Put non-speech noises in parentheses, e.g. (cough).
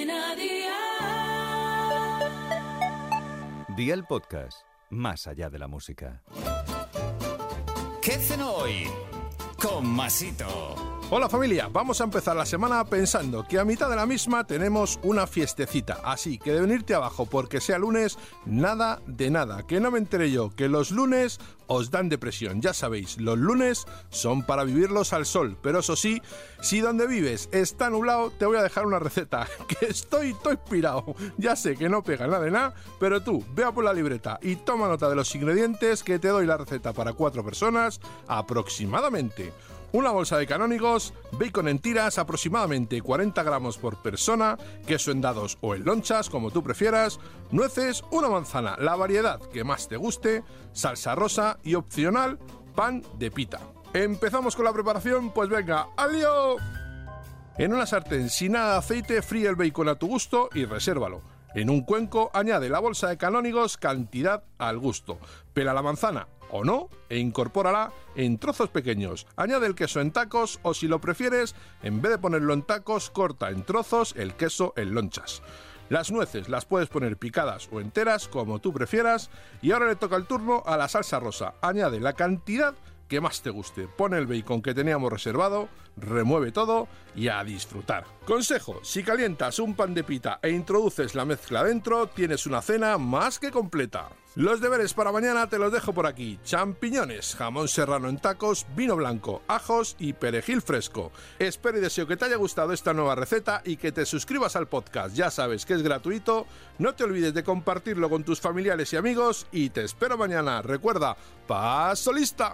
Cadena Dial. Día el podcast, más allá de la música. ¿Qué cenó hoy? Con Masito. Hola familia, vamos a empezar la semana pensando que a mitad de la misma tenemos una fiestecita, así que de venirte abajo porque sea lunes, nada de nada, que no me enteré yo que los lunes os dan depresión, ya sabéis, los lunes son para vivirlos al sol, pero eso sí, si donde vives está nublado, te voy a dejar una receta, (laughs) que estoy, estoy inspirado, ya sé que no pega nada de nada, pero tú, vea por la libreta y toma nota de los ingredientes que te doy la receta para cuatro personas aproximadamente una bolsa de canónigos, bacon en tiras aproximadamente 40 gramos por persona, queso en dados o en lonchas, como tú prefieras, nueces, una manzana, la variedad que más te guste, salsa rosa y opcional, pan de pita. ¿Empezamos con la preparación? Pues venga, ¡alio! En una sartén sin nada de aceite, fríe el bacon a tu gusto y resérvalo. En un cuenco añade la bolsa de canónigos cantidad al gusto. Pela la manzana o no e incorpórala en trozos pequeños. Añade el queso en tacos o si lo prefieres, en vez de ponerlo en tacos, corta en trozos el queso en lonchas. Las nueces las puedes poner picadas o enteras, como tú prefieras. Y ahora le toca el turno a la salsa rosa. Añade la cantidad que más te guste. Pone el bacon que teníamos reservado, remueve todo y a disfrutar. Consejo, si calientas un pan de pita e introduces la mezcla dentro, tienes una cena más que completa. Los deberes para mañana te los dejo por aquí. Champiñones, jamón serrano en tacos, vino blanco, ajos y perejil fresco. Espero y deseo que te haya gustado esta nueva receta y que te suscribas al podcast. Ya sabes que es gratuito. No te olvides de compartirlo con tus familiares y amigos y te espero mañana. Recuerda, paso lista.